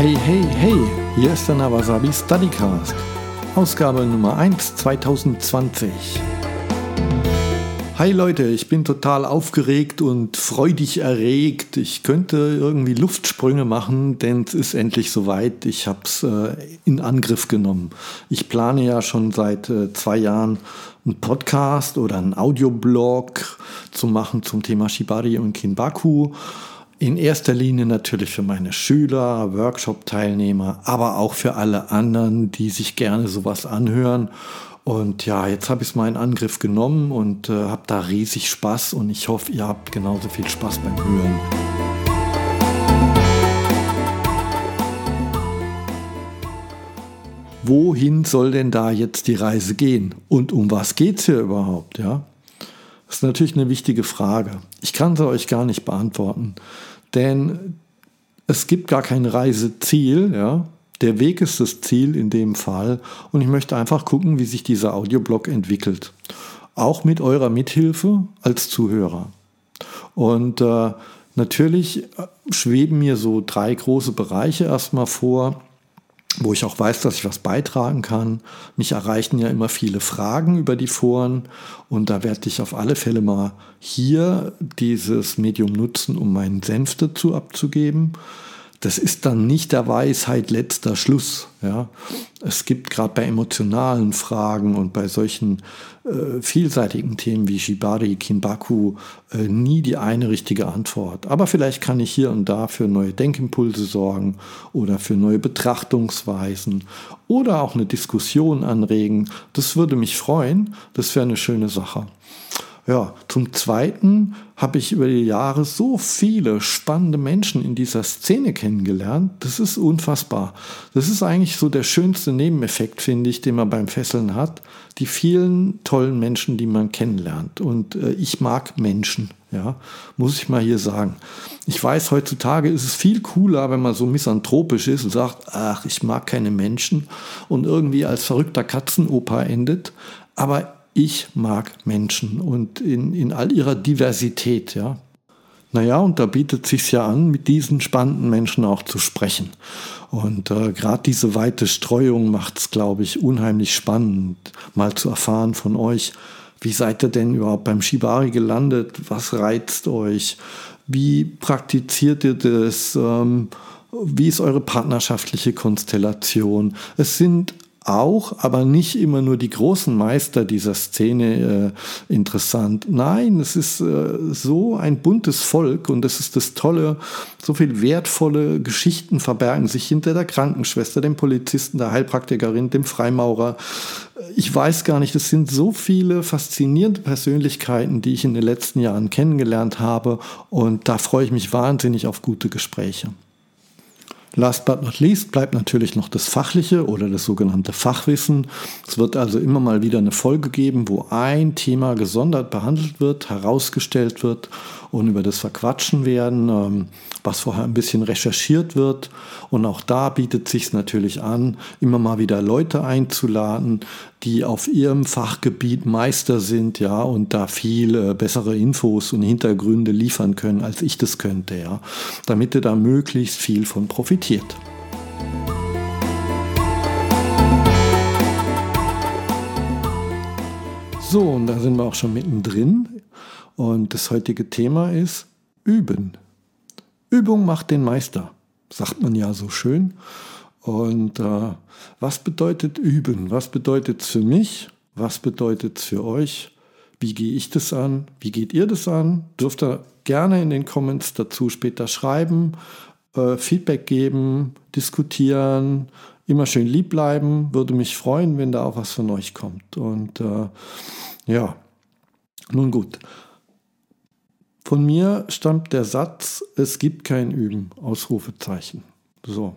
Hey, hey, hey, hier ist der Nawasabi Studycast, Ausgabe Nummer 1 2020. Hi Leute, ich bin total aufgeregt und freudig erregt. Ich könnte irgendwie Luftsprünge machen, denn es ist endlich soweit. Ich habe es äh, in Angriff genommen. Ich plane ja schon seit äh, zwei Jahren einen Podcast oder einen Audioblog zu machen zum Thema Shibari und Kinbaku. In erster Linie natürlich für meine Schüler, Workshop-Teilnehmer, aber auch für alle anderen, die sich gerne sowas anhören. Und ja, jetzt habe ich es mal in Angriff genommen und äh, habe da riesig Spaß und ich hoffe, ihr habt genauso viel Spaß beim Hören. Wohin soll denn da jetzt die Reise gehen? Und um was geht es hier überhaupt? Ja? Das ist natürlich eine wichtige Frage. Ich kann sie euch gar nicht beantworten. Denn es gibt gar kein Reiseziel, ja. Der Weg ist das Ziel in dem Fall und ich möchte einfach gucken, wie sich dieser Audioblog entwickelt. Auch mit eurer Mithilfe als Zuhörer. Und äh, natürlich schweben mir so drei große Bereiche erstmal vor wo ich auch weiß, dass ich was beitragen kann. Mich erreichen ja immer viele Fragen über die Foren und da werde ich auf alle Fälle mal hier dieses Medium nutzen, um meinen Senf dazu abzugeben das ist dann nicht der Weisheit letzter Schluss. Ja? Es gibt gerade bei emotionalen Fragen und bei solchen äh, vielseitigen Themen wie Shibari, Kinbaku äh, nie die eine richtige Antwort. Aber vielleicht kann ich hier und da für neue Denkimpulse sorgen oder für neue Betrachtungsweisen oder auch eine Diskussion anregen. Das würde mich freuen. Das wäre eine schöne Sache. Ja, zum Zweiten habe ich über die Jahre so viele spannende Menschen in dieser Szene kennengelernt. Das ist unfassbar. Das ist eigentlich so der schönste Nebeneffekt, finde ich, den man beim Fesseln hat. Die vielen tollen Menschen, die man kennenlernt. Und äh, ich mag Menschen, ja, muss ich mal hier sagen. Ich weiß, heutzutage ist es viel cooler, wenn man so misanthropisch ist und sagt, ach, ich mag keine Menschen und irgendwie als verrückter Katzenoper endet. Aber ich mag Menschen und in, in all ihrer Diversität, ja. Naja, und da bietet sich ja an, mit diesen spannenden Menschen auch zu sprechen. Und äh, gerade diese weite Streuung macht es, glaube ich, unheimlich spannend, mal zu erfahren von euch, wie seid ihr denn überhaupt beim Shibari gelandet? Was reizt euch? Wie praktiziert ihr das? Ähm, wie ist eure partnerschaftliche Konstellation? Es sind auch, aber nicht immer nur die großen Meister dieser Szene äh, interessant. Nein, es ist äh, so ein buntes Volk und das ist das Tolle. So viel wertvolle Geschichten verbergen sich hinter der Krankenschwester, dem Polizisten, der Heilpraktikerin, dem Freimaurer. Ich weiß gar nicht, es sind so viele faszinierende Persönlichkeiten, die ich in den letzten Jahren kennengelernt habe und da freue ich mich wahnsinnig auf gute Gespräche. Last but not least bleibt natürlich noch das Fachliche oder das sogenannte Fachwissen. Es wird also immer mal wieder eine Folge geben, wo ein Thema gesondert behandelt wird, herausgestellt wird und über das Verquatschen werden, ähm, was vorher ein bisschen recherchiert wird. Und auch da bietet sich natürlich an, immer mal wieder Leute einzuladen, die auf ihrem Fachgebiet Meister sind, ja, und da viel äh, bessere Infos und Hintergründe liefern können, als ich das könnte, ja, damit ihr da möglichst viel von profitiert. So, und da sind wir auch schon mittendrin und das heutige Thema ist Üben. Übung macht den Meister, sagt man ja so schön. Und äh, was bedeutet Üben? Was bedeutet es für mich? Was bedeutet es für euch? Wie gehe ich das an? Wie geht ihr das an? Dürft ihr gerne in den Comments dazu später schreiben, äh, Feedback geben, diskutieren, immer schön lieb bleiben. Würde mich freuen, wenn da auch was von euch kommt. Und äh, ja, nun gut. Von mir stammt der Satz, es gibt kein Üben, Ausrufezeichen. So.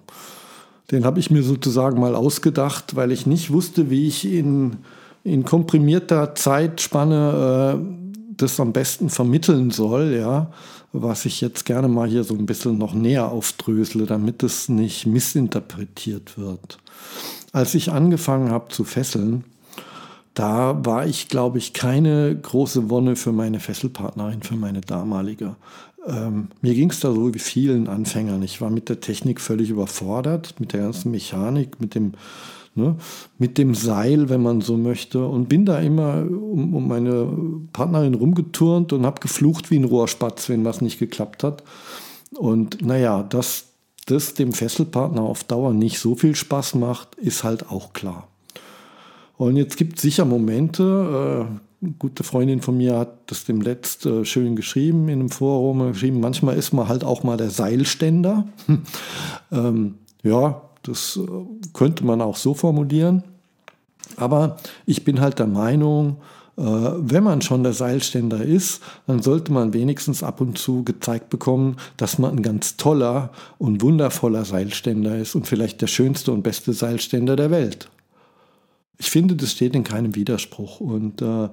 Den habe ich mir sozusagen mal ausgedacht, weil ich nicht wusste, wie ich in, in komprimierter Zeitspanne äh, das am besten vermitteln soll, ja, was ich jetzt gerne mal hier so ein bisschen noch näher aufdrösele, damit es nicht missinterpretiert wird. Als ich angefangen habe zu fesseln, da war ich, glaube ich, keine große Wonne für meine Fesselpartnerin, für meine damalige. Ähm, mir ging es da so wie vielen Anfängern. Ich war mit der Technik völlig überfordert, mit der ganzen Mechanik, mit dem, ne, mit dem Seil, wenn man so möchte. Und bin da immer um, um meine Partnerin rumgeturnt und habe geflucht wie ein Rohrspatz, wenn was nicht geklappt hat. Und naja, dass das dem Fesselpartner auf Dauer nicht so viel Spaß macht, ist halt auch klar. Und jetzt gibt es sicher Momente, äh, gute Freundin von mir hat das dem Letzt äh, schön geschrieben in einem Forum, geschrieben, manchmal ist man halt auch mal der Seilständer. ähm, ja, das äh, könnte man auch so formulieren. Aber ich bin halt der Meinung, äh, wenn man schon der Seilständer ist, dann sollte man wenigstens ab und zu gezeigt bekommen, dass man ein ganz toller und wundervoller Seilständer ist und vielleicht der schönste und beste Seilständer der Welt. Ich finde, das steht in keinem Widerspruch. Und äh,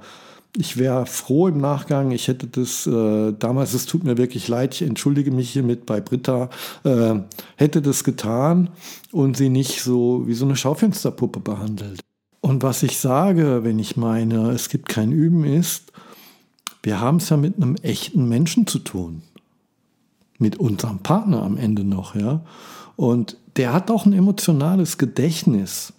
ich wäre froh im Nachgang, ich hätte das äh, damals, es tut mir wirklich leid, ich entschuldige mich hiermit bei Britta, äh, hätte das getan und sie nicht so wie so eine Schaufensterpuppe behandelt. Und was ich sage, wenn ich meine, es gibt kein Üben, ist, wir haben es ja mit einem echten Menschen zu tun. Mit unserem Partner am Ende noch, ja. Und der hat auch ein emotionales Gedächtnis.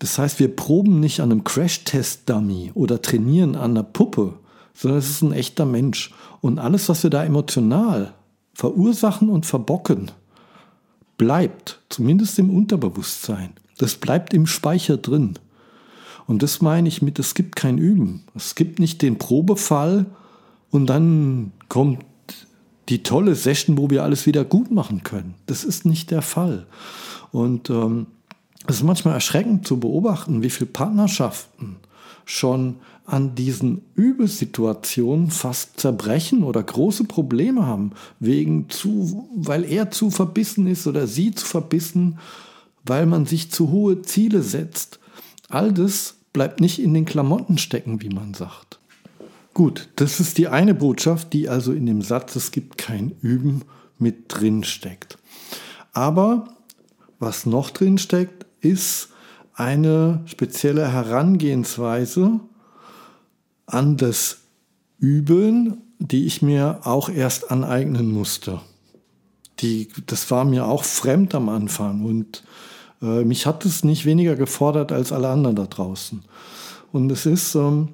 Das heißt, wir proben nicht an einem Crash-Test-Dummy oder trainieren an einer Puppe, sondern es ist ein echter Mensch. Und alles, was wir da emotional verursachen und verbocken, bleibt, zumindest im Unterbewusstsein. Das bleibt im Speicher drin. Und das meine ich mit, es gibt kein Üben. Es gibt nicht den Probefall und dann kommt die tolle Session, wo wir alles wieder gut machen können. Das ist nicht der Fall. Und ähm, es ist manchmal erschreckend zu beobachten, wie viele Partnerschaften schon an diesen Übelsituationen fast zerbrechen oder große Probleme haben, wegen zu, weil er zu verbissen ist oder sie zu verbissen, weil man sich zu hohe Ziele setzt. All das bleibt nicht in den Klamotten stecken, wie man sagt. Gut, das ist die eine Botschaft, die also in dem Satz, es gibt kein Üben, mit drin steckt. Aber was noch drin steckt, ist eine spezielle Herangehensweise an das Üben, die ich mir auch erst aneignen musste. Die, das war mir auch fremd am Anfang und äh, mich hat es nicht weniger gefordert als alle anderen da draußen. Und es ist ähm,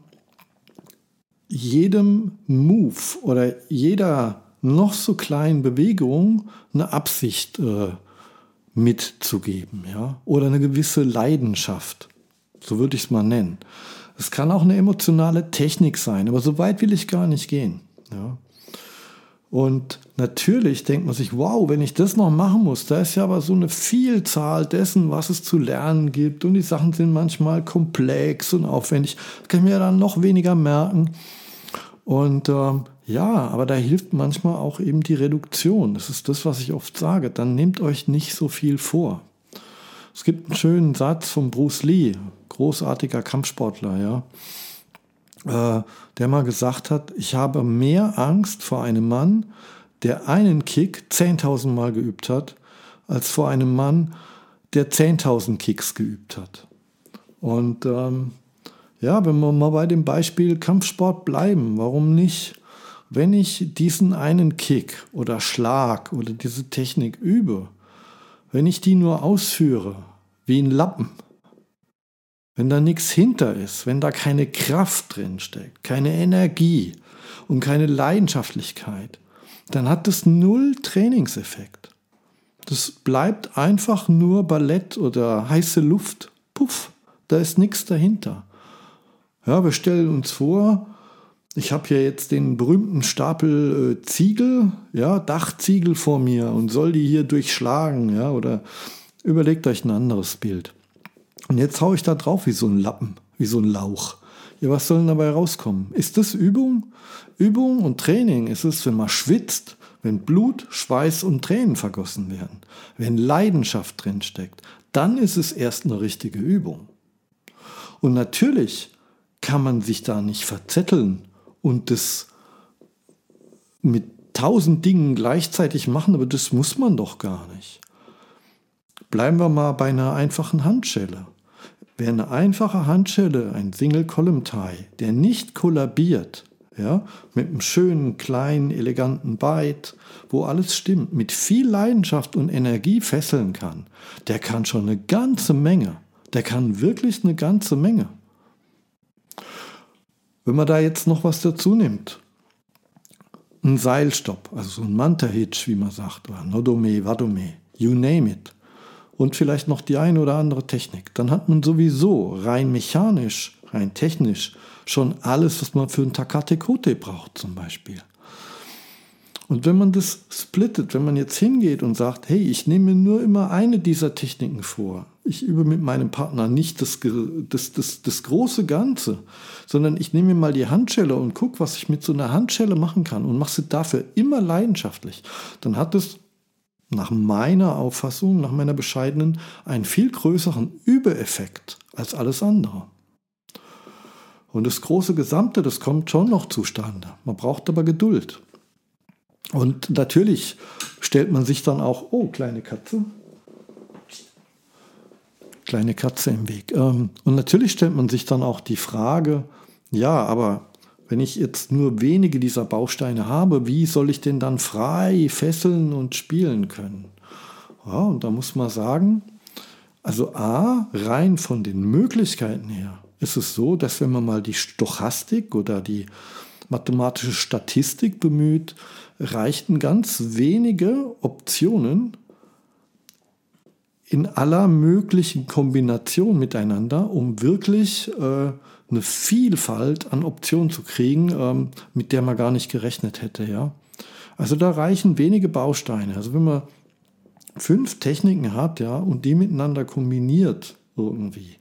jedem Move oder jeder noch so kleinen Bewegung eine Absicht äh, mitzugeben, ja, oder eine gewisse Leidenschaft, so würde ich es mal nennen. Es kann auch eine emotionale Technik sein, aber so weit will ich gar nicht gehen, ja. Und natürlich denkt man sich, wow, wenn ich das noch machen muss, da ist ja aber so eine Vielzahl dessen, was es zu lernen gibt. Und die Sachen sind manchmal komplex und aufwendig. Das kann ich mir dann noch weniger merken. Und ähm, ja, aber da hilft manchmal auch eben die Reduktion. Das ist das, was ich oft sage. Dann nehmt euch nicht so viel vor. Es gibt einen schönen Satz von Bruce Lee, großartiger Kampfsportler, ja, äh, der mal gesagt hat, ich habe mehr Angst vor einem Mann, der einen Kick 10.000 Mal geübt hat, als vor einem Mann, der 10.000 Kicks geübt hat. Und ähm, ja, wenn wir mal bei dem Beispiel Kampfsport bleiben, warum nicht? Wenn ich diesen einen Kick oder Schlag oder diese Technik übe, wenn ich die nur ausführe, wie ein Lappen, wenn da nichts hinter ist, wenn da keine Kraft drin steckt, keine Energie und keine Leidenschaftlichkeit, dann hat das null Trainingseffekt. Das bleibt einfach nur Ballett oder heiße Luft. Puff, da ist nichts dahinter. Ja, wir stellen uns vor, ich habe hier jetzt den berühmten Stapel äh, Ziegel, ja, Dachziegel vor mir und soll die hier durchschlagen, ja, oder überlegt euch ein anderes Bild. Und jetzt haue ich da drauf wie so ein Lappen, wie so ein Lauch. Ja, was soll denn dabei rauskommen? Ist das Übung? Übung und Training ist es, wenn man schwitzt, wenn Blut, Schweiß und Tränen vergossen werden, wenn Leidenschaft drinsteckt, dann ist es erst eine richtige Übung. Und natürlich kann man sich da nicht verzetteln und das mit tausend Dingen gleichzeitig machen, aber das muss man doch gar nicht. Bleiben wir mal bei einer einfachen Handschelle. Wer eine einfache Handschelle, ein Single Column Tie, der nicht kollabiert, ja, mit einem schönen, kleinen, eleganten Byte, wo alles stimmt, mit viel Leidenschaft und Energie fesseln kann, der kann schon eine ganze Menge. Der kann wirklich eine ganze Menge. Wenn man da jetzt noch was dazu nimmt, ein Seilstopp, also so ein Manta-Hitch, wie man sagt, oder Nodome, Vadome, you name it, und vielleicht noch die eine oder andere Technik, dann hat man sowieso rein mechanisch, rein technisch schon alles, was man für ein Takate Kote braucht zum Beispiel. Und wenn man das splittet, wenn man jetzt hingeht und sagt, hey, ich nehme nur immer eine dieser Techniken vor, ich übe mit meinem Partner nicht das, das, das, das große Ganze, sondern ich nehme mir mal die Handschelle und gucke, was ich mit so einer Handschelle machen kann und mache sie dafür immer leidenschaftlich, dann hat es nach meiner Auffassung, nach meiner bescheidenen, einen viel größeren Übereffekt als alles andere. Und das große Gesamte, das kommt schon noch zustande. Man braucht aber Geduld. Und natürlich stellt man sich dann auch, oh, kleine Katze, kleine Katze im Weg. Ähm, und natürlich stellt man sich dann auch die Frage, ja, aber wenn ich jetzt nur wenige dieser Bausteine habe, wie soll ich denn dann frei fesseln und spielen können? Ja, und da muss man sagen, also A, rein von den Möglichkeiten her, ist es so, dass wenn man mal die Stochastik oder die mathematische Statistik bemüht, reichten ganz wenige Optionen in aller möglichen Kombination miteinander, um wirklich äh, eine Vielfalt an Optionen zu kriegen, ähm, mit der man gar nicht gerechnet hätte. Ja? Also da reichen wenige Bausteine. Also wenn man fünf Techniken hat ja, und die miteinander kombiniert irgendwie,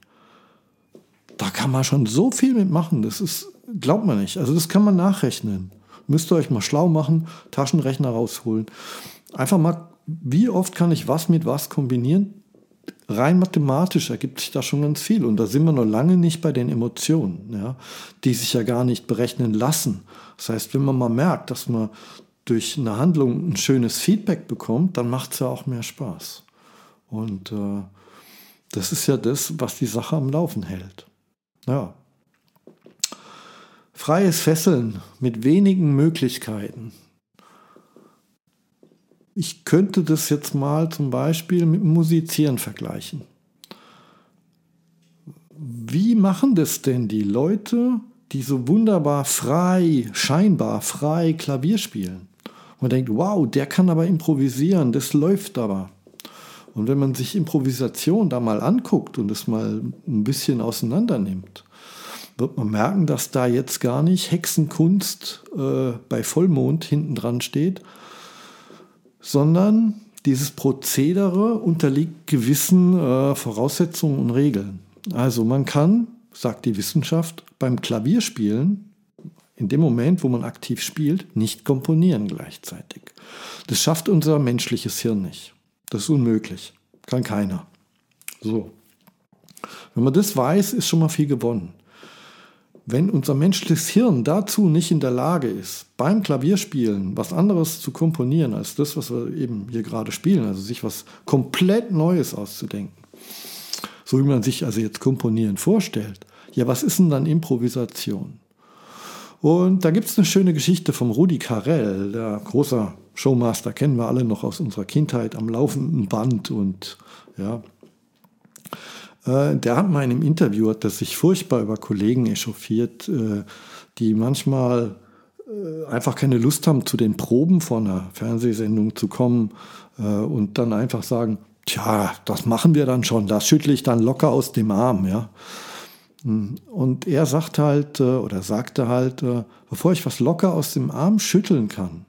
da kann man schon so viel mitmachen. Das ist, glaubt man nicht. Also das kann man nachrechnen. Müsst ihr euch mal schlau machen, Taschenrechner rausholen. Einfach mal, wie oft kann ich was mit was kombinieren? Rein mathematisch ergibt sich da schon ganz viel. Und da sind wir noch lange nicht bei den Emotionen, ja, die sich ja gar nicht berechnen lassen. Das heißt, wenn man mal merkt, dass man durch eine Handlung ein schönes Feedback bekommt, dann macht es ja auch mehr Spaß. Und äh, das ist ja das, was die Sache am Laufen hält. Ja, Freies Fesseln mit wenigen Möglichkeiten. Ich könnte das jetzt mal zum Beispiel mit Musizieren vergleichen. Wie machen das denn die Leute, die so wunderbar frei, scheinbar frei Klavier spielen? Man denkt, wow, der kann aber improvisieren, das läuft aber. Und wenn man sich Improvisation da mal anguckt und es mal ein bisschen auseinander nimmt, wird man merken, dass da jetzt gar nicht Hexenkunst äh, bei Vollmond hinten dran steht, sondern dieses Prozedere unterliegt gewissen äh, Voraussetzungen und Regeln. Also man kann, sagt die Wissenschaft, beim Klavierspielen in dem Moment, wo man aktiv spielt, nicht komponieren gleichzeitig. Das schafft unser menschliches Hirn nicht. Das ist unmöglich. Kann keiner. So. Wenn man das weiß, ist schon mal viel gewonnen. Wenn unser menschliches Hirn dazu nicht in der Lage ist, beim Klavierspielen was anderes zu komponieren als das, was wir eben hier gerade spielen, also sich was komplett Neues auszudenken, so wie man sich also jetzt Komponieren vorstellt, ja, was ist denn dann Improvisation? Und da gibt es eine schöne Geschichte vom Rudi Carell, der großer Showmaster, kennen wir alle noch aus unserer Kindheit am laufenden Band und ja, der hat mal in einem Interview, hat das sich furchtbar über Kollegen echauffiert, äh, die manchmal äh, einfach keine Lust haben, zu den Proben von einer Fernsehsendung zu kommen und dann einfach sagen, tja, das machen wir dann schon, das schüttle ich dann locker aus dem Arm, ja. Und er sagt halt, oder sagte halt, bevor ich was locker aus dem Arm schütteln kann,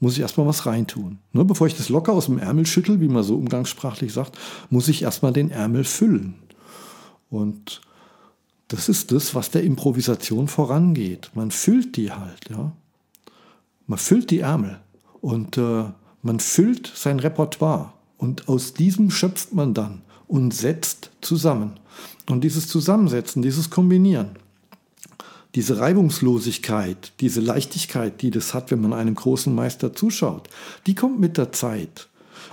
muss ich erstmal was reintun. Ne, bevor ich das locker aus dem Ärmel schüttel, wie man so umgangssprachlich sagt, muss ich erstmal den Ärmel füllen. Und das ist das, was der Improvisation vorangeht. Man füllt die halt, ja. Man füllt die Ärmel und äh, man füllt sein Repertoire. Und aus diesem schöpft man dann und setzt zusammen. Und dieses Zusammensetzen, dieses Kombinieren, diese Reibungslosigkeit, diese Leichtigkeit, die das hat, wenn man einem großen Meister zuschaut, die kommt mit der Zeit.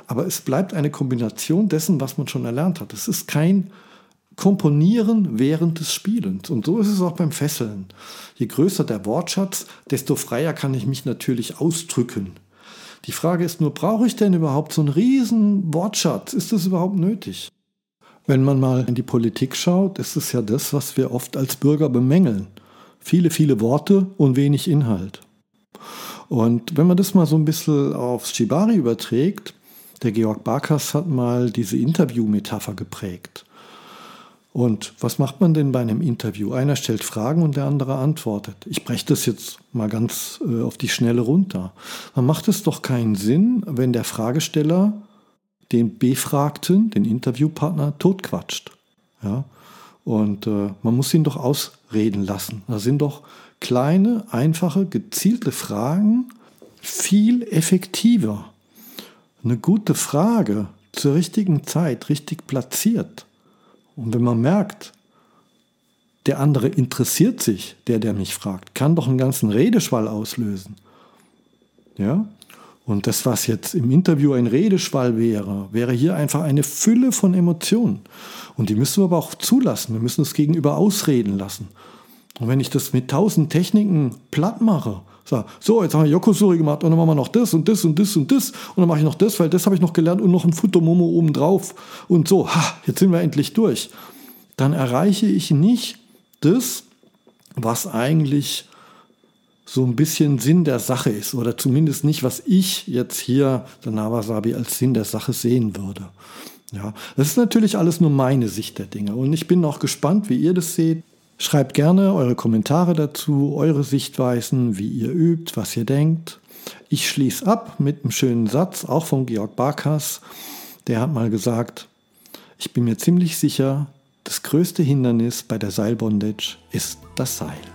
Aber es bleibt eine Kombination dessen, was man schon erlernt hat. Es ist kein komponieren während des Spielens. Und so ist es auch beim Fesseln. Je größer der Wortschatz, desto freier kann ich mich natürlich ausdrücken. Die Frage ist nur, brauche ich denn überhaupt so einen riesen Wortschatz? Ist das überhaupt nötig? Wenn man mal in die Politik schaut, ist es ja das, was wir oft als Bürger bemängeln. Viele, viele Worte und wenig Inhalt. Und wenn man das mal so ein bisschen aufs Shibari überträgt, der Georg Barkas hat mal diese Interview-Metapher geprägt. Und was macht man denn bei einem Interview? Einer stellt Fragen und der andere antwortet. Ich breche das jetzt mal ganz äh, auf die Schnelle runter. Man macht es doch keinen Sinn, wenn der Fragesteller den Befragten, den Interviewpartner, totquatscht. Ja? Und äh, man muss ihn doch ausreden lassen. Da sind doch kleine, einfache, gezielte Fragen viel effektiver. Eine gute Frage zur richtigen Zeit, richtig platziert und wenn man merkt, der andere interessiert sich, der, der mich fragt, kann doch einen ganzen Redeschwall auslösen. Ja? Und das, was jetzt im Interview ein Redeschwall wäre, wäre hier einfach eine Fülle von Emotionen. Und die müssen wir aber auch zulassen. Wir müssen das Gegenüber ausreden lassen. Und wenn ich das mit tausend Techniken platt mache, sage, so, jetzt haben wir Yokozuri gemacht und dann machen wir noch das und das und das und das und dann mache ich noch das, weil das habe ich noch gelernt und noch ein Futomomo oben drauf und so, ha, jetzt sind wir endlich durch. Dann erreiche ich nicht das, was eigentlich so ein bisschen Sinn der Sache ist oder zumindest nicht, was ich jetzt hier, der Nawasabi, als Sinn der Sache sehen würde. Ja, das ist natürlich alles nur meine Sicht der Dinge und ich bin auch gespannt, wie ihr das seht. Schreibt gerne eure Kommentare dazu, eure Sichtweisen, wie ihr übt, was ihr denkt. Ich schließe ab mit einem schönen Satz, auch von Georg Barkas. Der hat mal gesagt, ich bin mir ziemlich sicher, das größte Hindernis bei der Seilbondage ist das Seil.